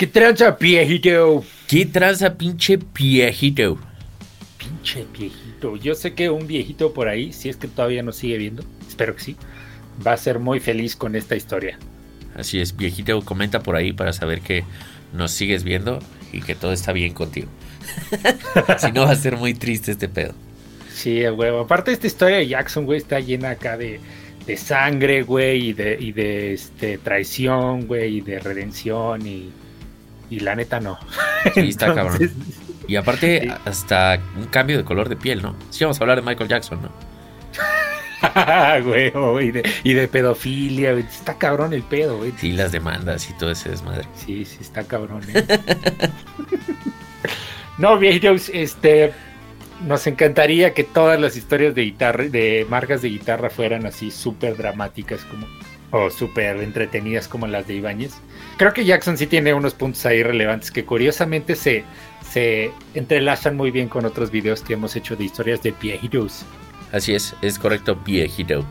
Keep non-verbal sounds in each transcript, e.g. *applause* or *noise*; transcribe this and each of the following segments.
¿Qué tranza, viejito? ¿Qué tranza, pinche viejito? Pinche viejito. Yo sé que un viejito por ahí, si es que todavía nos sigue viendo, espero que sí, va a ser muy feliz con esta historia. Así es, viejito, comenta por ahí para saber que nos sigues viendo y que todo está bien contigo. *laughs* si no, va a ser muy triste este pedo. Sí, huevo. Aparte, esta historia de Jackson, güey, está llena acá de, de sangre, güey, y de, y de este, traición, güey, y de redención, y, y la neta no. Sí, está *laughs* cabrón. Y aparte, hasta un cambio de color de piel, ¿no? Sí, vamos a hablar de Michael Jackson, ¿no? *laughs* güey, y de, y de pedofilia, güey. Está cabrón el pedo, güey. Sí, las demandas y todo ese desmadre. Sí, sí, está cabrón. ¿eh? *laughs* no, viejos, este. Nos encantaría que todas las historias de guitarra, de marcas de guitarra fueran así súper dramáticas como o súper entretenidas como las de Ibáñez. Creo que Jackson sí tiene unos puntos ahí relevantes que curiosamente se, se entrelazan muy bien con otros videos que hemos hecho de historias de viejitos. Así es, es correcto, viejito.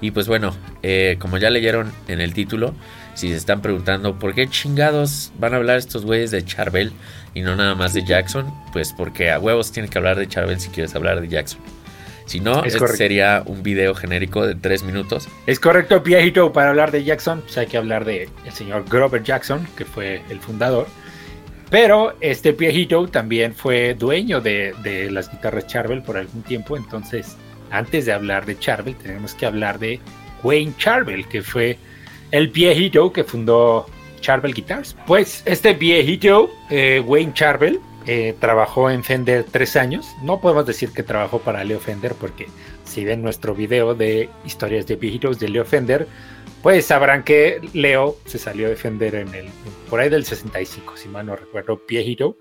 Y pues bueno, eh, como ya leyeron en el título, si se están preguntando por qué chingados van a hablar estos güeyes de Charbel y no nada más de Jackson, pues porque a huevos tienen que hablar de Charbel si quieres hablar de Jackson. Si no, este sería un video genérico de tres minutos. Es correcto, viejito, para hablar de Jackson, pues hay que hablar de el señor Grover Jackson, que fue el fundador. Pero este viejito también fue dueño de, de las guitarras Charbel por algún tiempo, entonces antes de hablar de Charvel, tenemos que hablar de Wayne Charvel, que fue el viejito que fundó Charvel Guitars. Pues este viejito, eh, Wayne Charvel, eh, trabajó en Fender tres años. No podemos decir que trabajó para Leo Fender, porque si ven nuestro video de historias de viejitos de Leo Fender, pues sabrán que Leo se salió de Fender en el, por ahí del 65, si mal no recuerdo, viejito.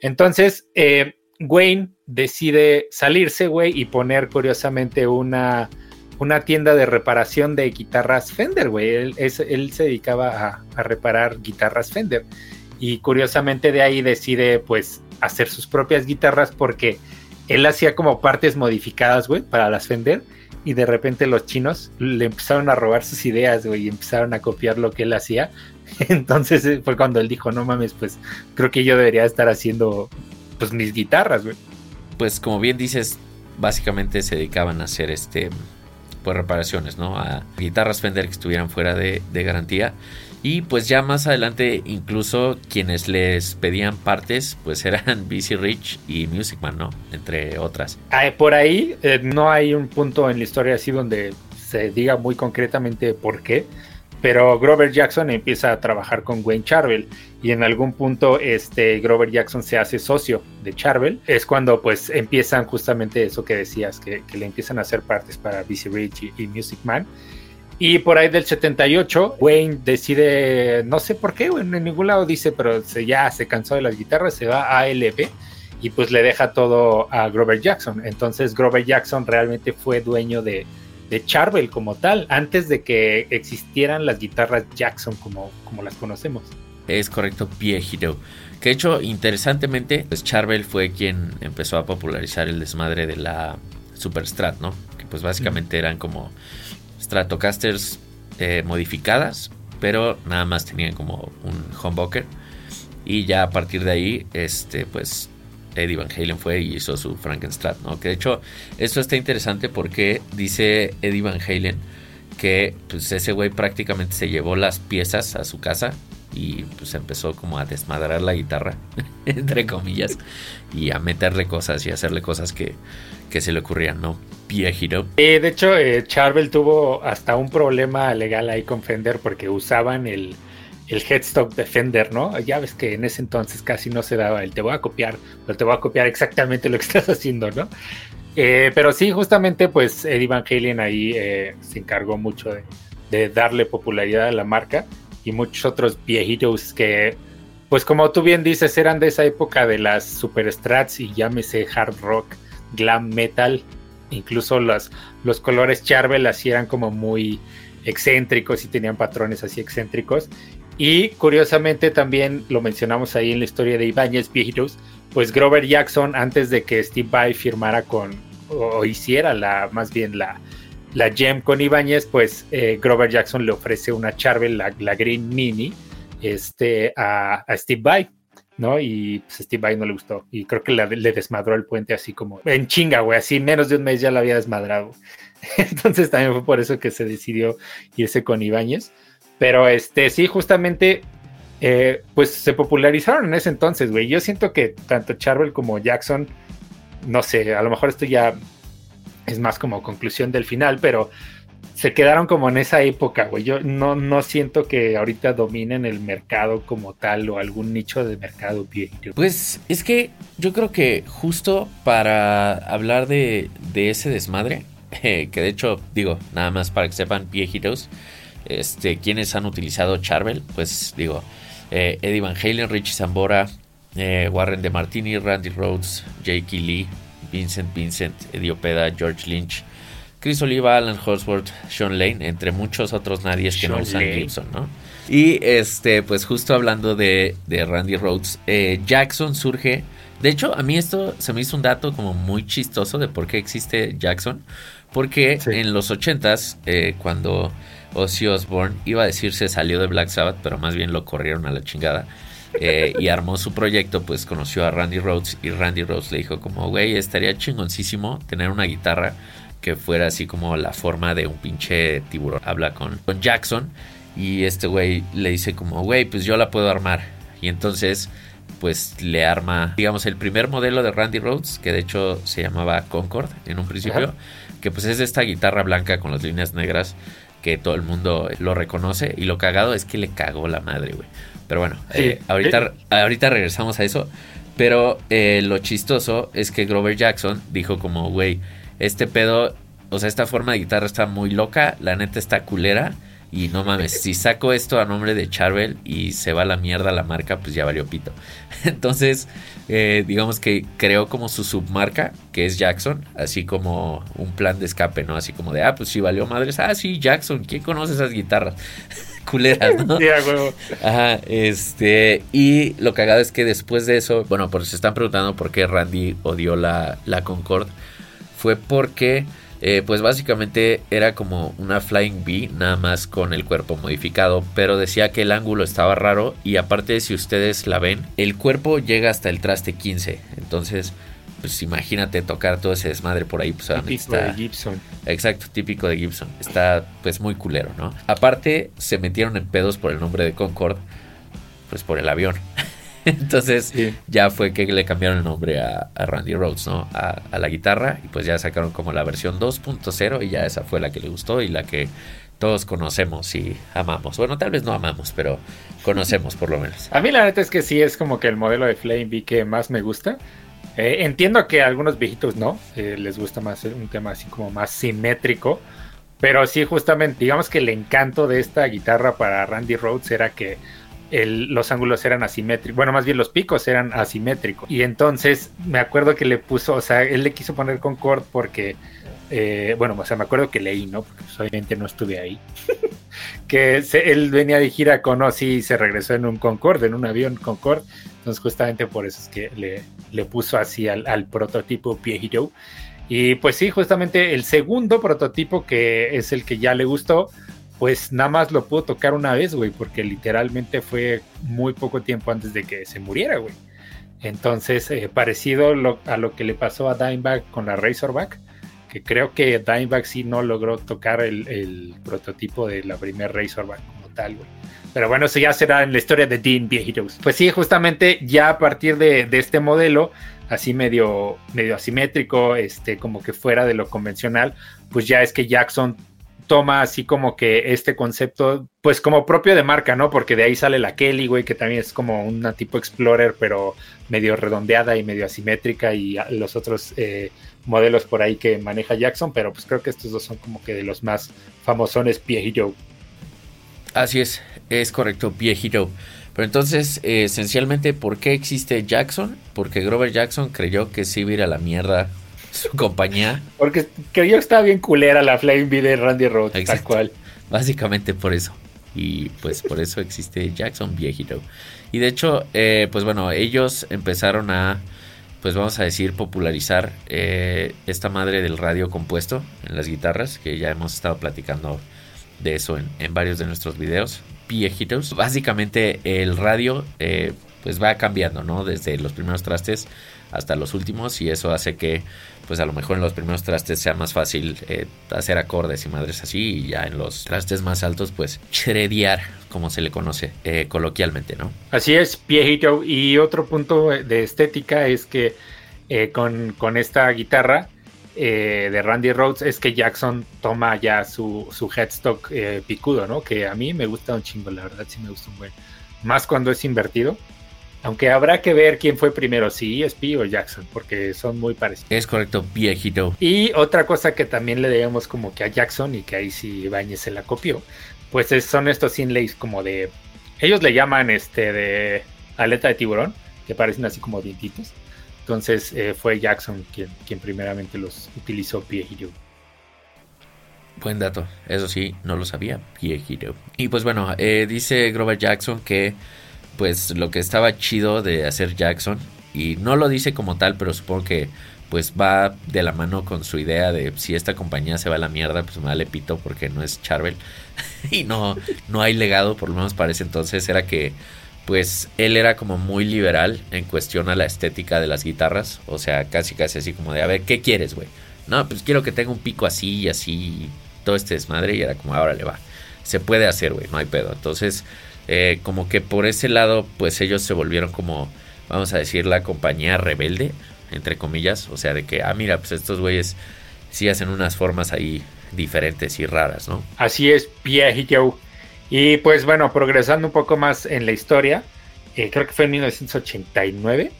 Entonces, eh, Wayne decide salirse, güey, y poner curiosamente una, una tienda de reparación de guitarras Fender, güey. Él, se dedicaba a, reparar guitarras Fender. Y curiosamente de ahí decide, pues, hacer sus propias guitarras porque él hacía como partes modificadas, güey, para las Fender. Y de repente los chinos le empezaron a robar sus ideas, güey, y empezaron a copiar lo que él hacía. *laughs* Entonces eh, fue cuando él dijo, no mames, pues creo que yo debería estar haciendo pues mis guitarras, güey. Pues como bien dices, básicamente se dedicaban a hacer este pues reparaciones, ¿no? A guitarras Fender que estuvieran fuera de, garantía. Y pues ya más adelante, incluso quienes les pedían partes, pues eran *laughs* BC Rich y Music Man, ¿no? Entre otras. Por ahí eh, no hay un punto en la historia así donde se diga muy concretamente por qué, pero Grover Jackson empieza a trabajar con Wayne Charvel y en algún punto este Grover Jackson se hace socio de Charvel. Es cuando pues empiezan justamente eso que decías, que, le empiezan a hacer partes para BC Rich y, Music Man. Y por ahí del 78, Wayne decide, no sé por qué, en ningún lado dice, pero se, ya se cansó de las guitarras, se va a ALB y pues le deja todo a Grover Jackson. Entonces Grover Jackson realmente fue dueño de, de Charvel como tal, antes de que existieran las guitarras Jackson como, como las conocemos. Es correcto, viejito. Que de hecho, interesantemente, pues Charvel fue quien empezó a popularizar el desmadre de la Super Strat, ¿no? Que pues básicamente eran como Stratocasters eh, modificadas, pero nada más tenían como un humbucker. Y ya a partir de ahí, este, pues Eddie Van Halen fue y hizo su Frankenstrat, ¿no? Que de hecho, esto está interesante porque dice Eddie Van Halen que pues ese güey prácticamente se llevó las piezas a su casa y pues empezó como a desmadrar la guitarra, *laughs* entre comillas, y a meterle cosas y hacerle cosas que, que se le ocurrían, ¿no? Viejito. Eh, de hecho, eh, Charvel tuvo hasta un problema legal ahí con Fender porque usaban el, el headstock Defender, ¿no? Ya ves que en ese entonces casi no se daba el te voy a copiar, pero te voy a copiar exactamente lo que *laughs* estás haciendo, ¿no? Eh, pero sí, justamente, pues Eddie Van Halen ahí eh, se encargó mucho de, darle popularidad a la marca y muchos otros viejitos que, pues como tú bien dices, eran de esa época de las super strats y llámese hard rock, glam metal, incluso los, los colores Charvel así eran como muy excéntricos y tenían patrones así excéntricos y curiosamente también lo mencionamos ahí en la historia de Ibáñez Viejitos, pues Grover Jackson antes de que Steve Vai firmara con o hiciera la más bien la la Gem con Ibáñez, pues eh, Grover Jackson le ofrece una Charvel, la, Green Mini, este, a, Steve Vai, ¿no? Y pues, Steve Vai no le gustó. Y creo que le desmadró el puente así como en chinga, güey. Así menos de un mes ya lo había desmadrado. *laughs* Entonces también fue por eso que se decidió irse con Ibáñez. Pero este, sí, justamente, eh, pues se popularizaron en ese entonces, güey. Yo siento que tanto Charvel como Jackson, no sé, a lo mejor esto ya es más como conclusión del final, pero se quedaron como en esa época, güey. Yo no, no siento que ahorita dominen el mercado como tal o algún nicho de mercado viejito. Pues es que yo creo que justo para hablar de, de ese desmadre, *laughs* que de hecho, digo, nada más para que sepan, viejitos, este, quienes han utilizado Charvel, pues digo, eh, Eddie Van Halen, Richie Zambora, eh, Warren de Martini, Randy Rhodes, Jake Lee, Vincent Vincent, Eddie Opeda, George Lynch, Chris Oliva, Alan Holsworth, Sean Lane, entre muchos otros nadies que no usan Gibson, ¿no? Y este, pues justo hablando de, Randy Rhodes, eh, Jackson surge. De hecho, a mí esto se me hizo un dato como muy chistoso de por qué existe Jackson. Porque en los 80s, eh, cuando Ozzy Osbourne iba a decir se salió de Black Sabbath, pero más bien lo corrieron a la chingada. Eh, y armó su proyecto, pues conoció a Randy Rhodes y Randy Rhodes le dijo como, güey, estaría chingoncísimo tener una guitarra que fuera así como la forma de un pinche tiburón. Habla con, con Jackson y este güey le dice como, güey, pues yo la puedo armar. Y entonces, pues le arma, digamos, el primer modelo de Randy Rhodes, que de hecho se llamaba Concord en un principio que pues es esta guitarra blanca con las líneas negras que todo el mundo lo reconoce y lo cagado es que le cagó la madre, güey. Pero bueno, eh, ahorita, ahorita regresamos a eso. Pero eh, lo chistoso es que Grover Jackson dijo como, güey, este pedo, o sea, esta forma de guitarra está muy loca, la neta está culera. Y no mames, si saco esto a nombre de Charvel y se va a la mierda la marca, pues ya valió pito. *laughs* Entonces, eh, digamos que creó como su submarca, que es Jackson, así como un plan de escape, ¿no? Así como de, ah, pues si valió madres, ah, sí, Jackson, ¿quién conoce esas guitarras? *laughs* Culeras, ¿no? *laughs* Sí, Ajá, este, y lo cagado es que después de eso, bueno, pues se están preguntando por qué Randy odió la, la Concorde, fue porque eh, pues básicamente era como una Flying V, nada más con el cuerpo modificado, pero decía que el ángulo estaba raro y aparte si ustedes la ven, el cuerpo llega hasta el traste 15, entonces pues imagínate tocar todo ese desmadre por ahí, pues típico de Gibson. Exacto, típico de Gibson. Está pues muy culero, ¿no? Aparte se metieron en pedos por el nombre de Concorde, pues por el avión. *laughs* *laughs* Entonces ya fue que le cambiaron el nombre a, Randy Rhodes, ¿no? A, la guitarra y pues ya sacaron como la versión 2.0 y ya esa fue la que le gustó y la que todos conocemos y amamos. Bueno, tal vez no amamos, pero conocemos por lo menos. A mí la neta es que sí es como que el modelo de Flame V que más me gusta. Eh, entiendo que a algunos viejitos no, eh, les gusta más un tema así como más simétrico. Pero sí, justamente, digamos que el encanto de esta guitarra para Randy Rhodes era que los ángulos eran asimétricos, bueno, más bien los picos eran asimétricos. Y entonces me acuerdo que le puso, o sea, él le quiso poner Concord porque, eh, bueno, o sea, me acuerdo que leí, ¿no? Porque pues, obviamente no estuve ahí. *laughs* que él venía de gira con Ozzy y se regresó en un Concorde, en un avión Concorde. Entonces justamente por eso es que le, le puso así al, al prototipo viejito. Y pues sí, justamente el segundo prototipo que es el que ya le gustó pues nada más lo pudo tocar una vez, güey, porque literalmente fue muy poco tiempo antes de que se muriera, güey. Entonces, eh, parecido a lo que le pasó a Dimebag con la Razorback, que creo que Dimebag sí no logró tocar el, prototipo de la primera Razorback como tal, güey. Pero bueno, eso ya será en la historia de Dean Viejitos. Pues sí, justamente ya a partir de, de, este modelo, así medio, medio asimétrico, este, como que fuera de lo convencional, pues ya es que Jackson toma así como que este concepto, pues como propio de marca, ¿no? Porque de ahí sale la Kelly, güey, que también es como una tipo Explorer, pero medio redondeada y medio asimétrica, y los otros eh, modelos por ahí que maneja Jackson, pero pues creo que estos dos son como que de los más famosones viejito. Así es, es correcto, viejito. Pero entonces, eh, esencialmente, ¿por qué existe Jackson? Porque Grover Jackson creyó que sí iba a ir a la mierda su compañía. Porque creyó que estaba bien culera la Flame V de Randy Rhodes, tal cual. Básicamente por eso. Y pues por eso existe Jackson viejito. Y de hecho, eh, pues bueno, ellos empezaron a, pues vamos a decir, popularizar eh, esta madre del radio compuesto en las guitarras, que ya hemos estado platicando de eso en, varios de nuestros videos viejitos. Básicamente el radio eh, pues va cambiando, ¿no? Desde los primeros trastes hasta los últimos y eso hace que pues a lo mejor en los primeros trastes sea más fácil eh, hacer acordes y madres así y ya en los trastes más altos pues shredear como se le conoce eh, coloquialmente, ¿no? Así es, viejito. Y otro punto de estética es que con, con esta guitarra eh, de Randy Rhodes es que Jackson toma ya su, su headstock eh, picudo, ¿no? Que a mí me gusta un chingo, la verdad sí me gusta un buen. Más cuando es invertido. Aunque habrá que ver quién fue primero, si ESP o Jackson, porque son muy parecidos. Es correcto, viejito. Y otra cosa que también le debemos como que a Jackson y que ahí sí Bañez se la copió, pues son estos inlays como de... Ellos le llaman este de aleta de tiburón, que parecen así como dientitos. Entonces eh, fue Jackson quien, quien primeramente los utilizó viejito. Buen dato, eso sí, no lo sabía, viejito. Y pues bueno, eh, dice Grover Jackson que pues lo que estaba chido de hacer Jackson, y no lo dice como tal, pero supongo que pues va de la mano con su idea de si esta compañía se va a la mierda, pues me vale pito porque no es Charvel *laughs* y no, no hay legado, por lo menos para ese entonces, era que pues él era como muy liberal en cuestión a la estética de las guitarras. O sea, casi casi así como de, a ver, ¿qué quieres, güey? No, pues quiero que tenga un pico así y así, todo este desmadre. Y era como, ahora le va. Se puede hacer, güey, no hay pedo. Entonces, eh, como que por ese lado, pues ellos se volvieron como, vamos a decir, la compañía rebelde, entre comillas. O sea, de que, ah, mira, pues estos güeyes sí hacen unas formas ahí diferentes y raras, ¿no? Así es, Joe. Y pues bueno, progresando un poco más en la historia, eh, creo que fue en 1989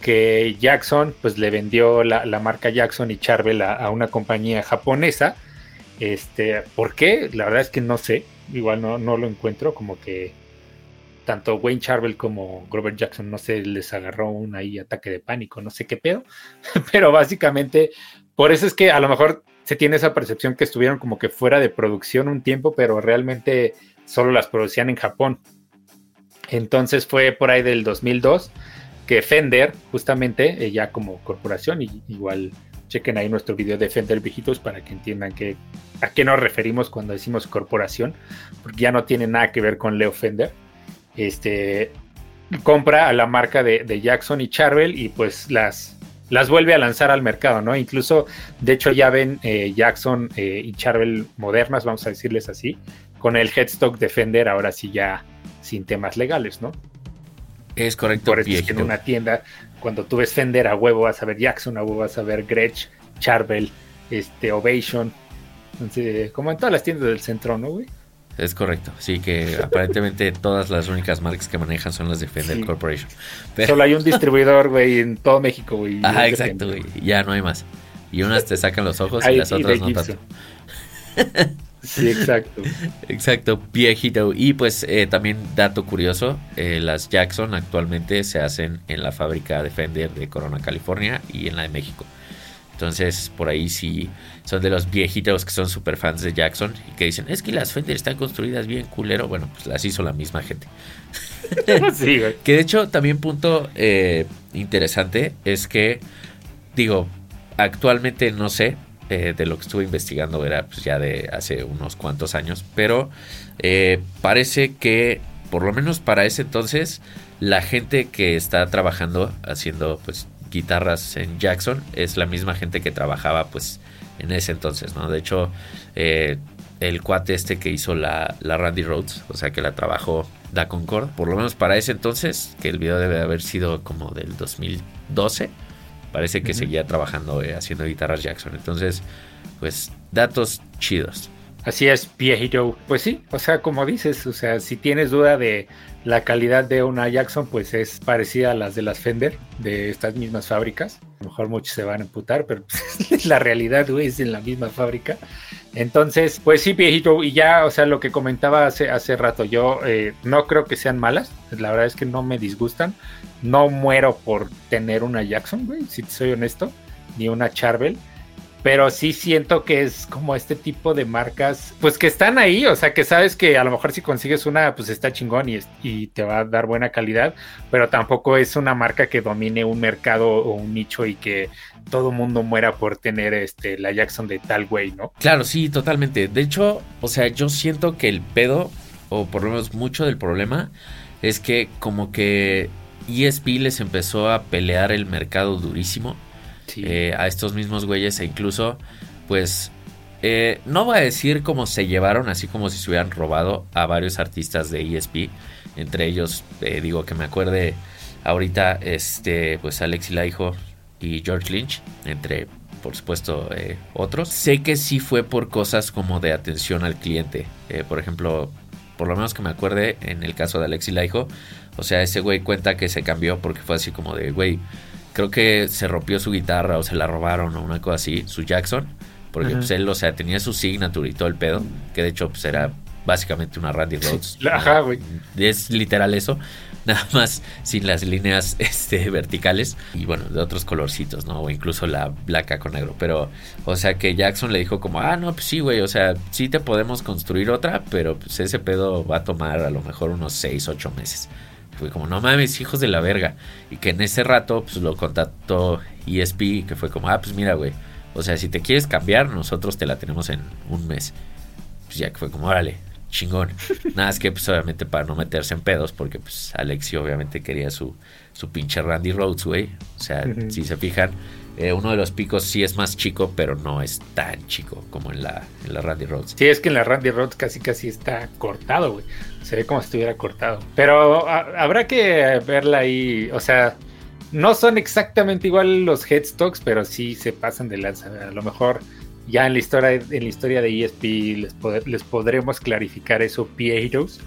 que Jackson pues le vendió la, marca Jackson y Charvel a, una compañía japonesa. Este, ¿por qué? La verdad es que no sé, igual no, no lo encuentro, como que tanto Wayne Charvel como Grover Jackson, no sé, les agarró un ahí ataque de pánico, no sé qué pedo, *laughs* pero básicamente por eso es que a lo mejor se tiene esa percepción que estuvieron como que fuera de producción un tiempo, pero realmente solo las producían en Japón. Entonces fue por ahí del 2002 que Fender, justamente, eh, ya como corporación, igual chequen ahí nuestro video de Fender viejitos para que entiendan que, a qué nos referimos cuando decimos corporación, porque ya no tiene nada que ver con Leo Fender. Este compra a la marca de, Jackson y Charvel y pues las, las vuelve a lanzar al mercado, ¿no? Incluso, de hecho, ya ven eh, Jackson eh, y Charvel modernas, vamos a decirles así, con el headstock Defender ahora sí ya sin temas legales, ¿no? Es correcto. Por eso es que en una tienda, cuando tú ves Fender a huevo vas a ver Jackson, a huevo vas a ver Gretsch, Charvel, este, Ovation, como en todas las tiendas del centro, ¿no, güey? Es correcto, sí que *laughs* aparentemente todas las únicas marcas que manejan son las de Fender Corporation. Solo hay un distribuidor, güey, en todo México, güey. Ajá, *laughs* exacto, güey. Ya no hay más. Y unas te sacan los ojos y las otras no tanto. *laughs* Sí, exacto. *laughs* exacto, viejito. Y pues eh, también dato curioso, eh, las Jackson actualmente se hacen en la fábrica de Fender de Corona, California y en la de México. Entonces, por ahí sí son de los viejitos que son super fans de Jackson y que dicen, es que las Fender están construidas bien culero. Bueno, pues las hizo la misma gente. *laughs* sí, Que de hecho, también punto eh, interesante es que, digo, actualmente no sé, eh, de lo que estuve investigando era pues, ya de hace unos cuantos años, pero eh, parece que por lo menos para ese entonces la gente que está trabajando haciendo pues guitarras en Jackson es la misma gente que trabajaba pues en ese entonces, ¿no? De hecho, eh, el cuate este que hizo la, la, Randy Rhodes, o sea que la trabajó Da Concord, por lo menos para ese entonces, que el video debe haber sido como del 2012, parece que seguía trabajando eh, haciendo guitarras Jackson. Entonces, pues datos chidos. Así es, viejito. Pues sí, o sea, como dices, o sea, si tienes duda de la calidad de una Jackson, pues es parecida a las de las Fender, de estas mismas fábricas. A lo mejor muchos se van a emputar, pero *laughs* la realidad, güey, es en la misma fábrica. Entonces, pues sí, viejito, y ya, o sea, lo que comentaba hace, hace rato, yo eh, no creo que sean malas, la verdad es que no me disgustan. No muero por tener una Jackson, güey, si soy honesto, ni una Charvel pero sí siento que es como este tipo de marcas, pues que están ahí, o sea, que sabes que a lo mejor si consigues una, pues está chingón y, te va a dar buena calidad, pero tampoco es una marca que domine un mercado o un nicho y que todo mundo muera por tener este la Jackson de tal güey, ¿no? Claro, sí, totalmente. De hecho, o sea, yo siento que el pedo, o por lo menos mucho del problema, es que como que ESP les empezó a pelear el mercado durísimo eh, a estos mismos güeyes e incluso, pues, eh, no voy a decir cómo se llevaron, así como si se hubieran robado a varios artistas de ESP, entre ellos, eh, digo que me acuerde ahorita, este, pues Alex Laiho y George Lynch, entre por supuesto otros. Sé que sí fue por cosas como de atención al cliente. por ejemplo, por lo menos que me acuerde en el caso de Alexi Laiho, o sea, ese güey cuenta que se cambió porque fue así como de, güey, creo que se rompió su guitarra o se la robaron o una cosa así, su Jackson, porque pues él, o sea, tenía su signature y todo el pedo, que de hecho pues era básicamente una Randy Rhodes. Ajá, güey. Es literal eso, *laughs* nada más sin las líneas *laughs* este, verticales y bueno, de otros colorcitos, ¿no? O incluso la blanca con negro. Pero, o sea, que Jackson le dijo como, ah, no, pues sí, güey, o sea, sí te podemos construir otra, pero pues ese pedo va a tomar a lo mejor unos 6, 8 meses. Fue como, no mames, hijos de la verga. Y que en ese rato, pues lo contactó ESP, que fue como, ah, pues mira, güey. O sea, si te quieres cambiar, nosotros te la tenemos en un mes. Pues ya que fue como, órale, chingón. *laughs* Nada, es que pues obviamente para no meterse en pedos, porque pues Alexi obviamente quería su, su pinche Randy Rhodes, güey. O sea, si se fijan, eh, uno de los picos sí es más chico, pero no es tan chico como en la, en la Randy Rhodes. Sí, es que en la Randy Rhodes casi casi está cortado, güey se ve como si estuviera cortado. Pero habrá que verla ahí, o sea, no son exactamente igual los headstocks, pero sí se pasan de lanza. A lo mejor ya en la historia, en la historia de ESP les, les podremos clarificar eso, viejos,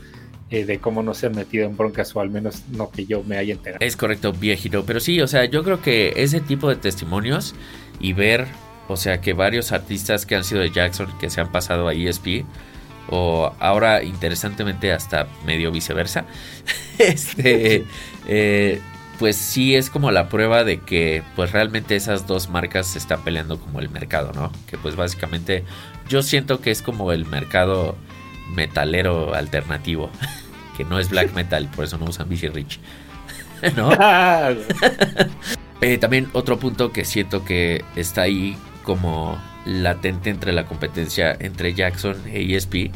eh, de cómo no se han metido en broncas, o al menos no que yo me haya enterado. Es correcto, viejito. Pero sí, o sea, yo creo que ese tipo de testimonios y ver, o sea, que varios artistas que han sido de Jackson, que se han pasado a ESP, o ahora interesantemente hasta medio viceversa, *laughs* este, eh, pues sí es como la prueba de que pues realmente esas dos marcas se están peleando como el mercado, ¿no? Que pues básicamente yo siento que es como el mercado metalero alternativo, *laughs* que no es black metal, por eso no usan BC Rich, *laughs* ¿no? *laughs* Eh, también otro punto que siento que está ahí como latente entre la competencia entre Jackson e ESP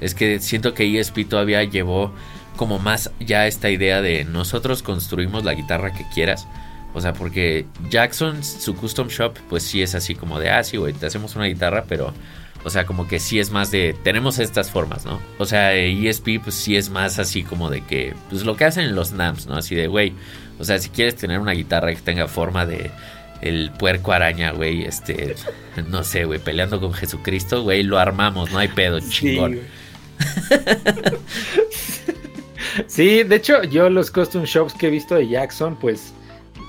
es que siento que ESP todavía llevó como más ya esta idea de nosotros construimos la guitarra que quieras. O sea, porque Jackson, su custom shop, pues sí es así como de, ah, sí, güey, te hacemos una guitarra, pero, o sea, como que sí es más de, tenemos estas formas, ¿no? O sea, ESP, pues sí es más así como de que, pues lo que hacen en los NAMs, ¿no? Así de, güey, o sea, si quieres tener una guitarra que tenga forma de el puerco araña, güey, este, *laughs* no sé, güey, peleando con Jesucristo, güey, lo armamos, no hay pedo, chingón. *laughs* Sí, de hecho, yo los custom shops que he visto de Jackson, pues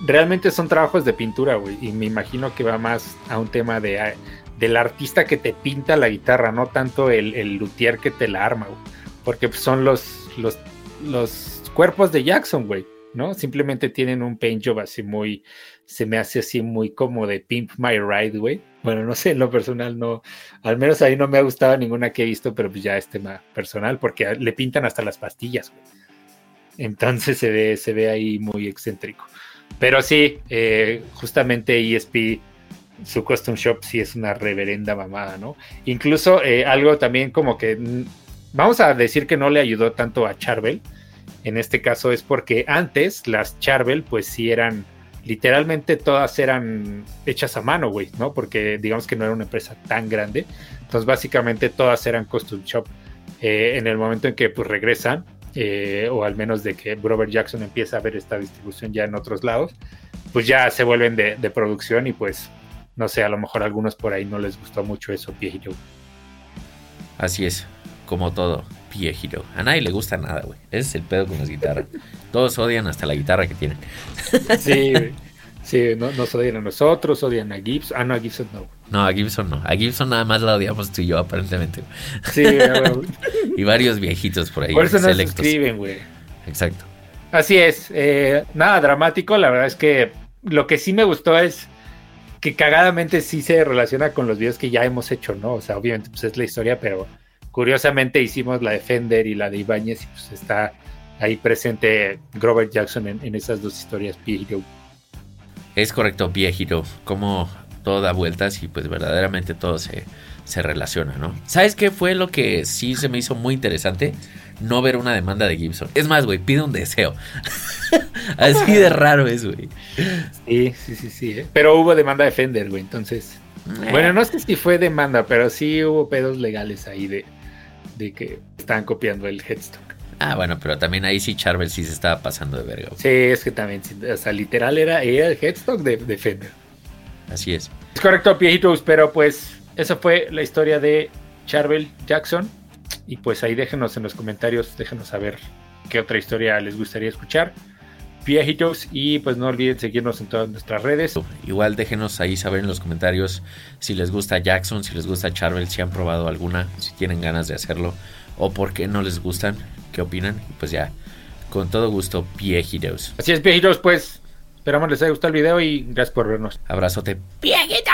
realmente son trabajos de pintura, güey, y me imagino que va más a un tema de del artista que te pinta la guitarra, no tanto el, el luthier que te la arma, porque son los, los, los cuerpos de Jackson, güey. ¿no? Simplemente tienen un paint job así muy, se me hace así muy como de Pimp My Ride, güey. Bueno, no sé, en lo personal no, al menos ahí no me ha gustado ninguna que he visto, pero pues ya es tema personal porque le pintan hasta las pastillas, güey. Entonces se ve, se ve ahí muy excéntrico. Pero sí, eh, justamente ESP, su custom shop sí es una reverenda mamada, ¿no? Incluso eh, algo también como que, mm, vamos a decir que no le ayudó tanto a Charvel, en este caso es porque antes las Charvel pues sí eran, literalmente todas eran hechas a mano, güey, ¿no? Porque digamos que no era una empresa tan grande. Entonces básicamente todas eran custom shop. Eh, en el momento en que pues regresan, eh, o al menos de que Robert Jackson empieza a ver esta distribución ya en otros lados, pues ya se vuelven de, producción y pues no sé, a lo mejor a algunos por ahí no les gustó mucho eso, viejito. Así es, como todo viejito. A nadie le gusta nada, güey. Ese es el pedo con las guitarras. Todos odian hasta la guitarra que tienen. Sí, güey. Sí, no, nos odian a nosotros, odian a Gibson. Ah, no, a Gibson no. No, a Gibson no. A Gibson nada más la odiamos tú y yo, aparentemente. Sí, güey. *laughs* y varios viejitos por ahí. Por eso nos escriben, güey. Exacto. Así es. Eh, nada dramático. La verdad es que lo que sí me gustó es que cagadamente sí se relaciona con los videos que ya hemos hecho, ¿no? O sea, obviamente pues es la historia, pero curiosamente hicimos la de Fender y la de Ibáñez y pues está ahí presente Grover Jackson en, esas dos historias. Es correcto, Hero. Como todo da vueltas y pues verdaderamente todo se, se relaciona, ¿no? ¿Sabes qué fue lo que sí se me hizo muy interesante? No ver una demanda de Gibson. Es más, güey, pide un deseo. *laughs* Así de raro es, güey. Sí, sí, sí, sí. ¿eh? Pero hubo demanda de Fender, güey, entonces... Eh. Bueno, no sé si fue demanda, pero sí hubo pedos legales ahí de, de que estaban copiando el headstock. Ah, bueno, pero también ahí sí Charvel sí se estaba pasando de verga. Sí, es que también, o sea, literal era, el headstock de, de Fender. Así es. Es correcto, viejitos, pero pues esa fue la historia de Charvel Jackson. Y pues ahí déjenos en los comentarios, déjenos saber qué otra historia les gustaría escuchar. Viejitos, y pues no olviden seguirnos en todas nuestras redes. Igual déjenos ahí saber en los comentarios si les gusta Jackson, si les gusta Charvel, si han probado alguna, si tienen ganas de hacerlo o por qué no les gustan, qué opinan. Y pues ya, con todo gusto, viejitos. Así es, viejitos, pues esperamos les haya gustado el video y gracias por vernos. Abrazote, viejito.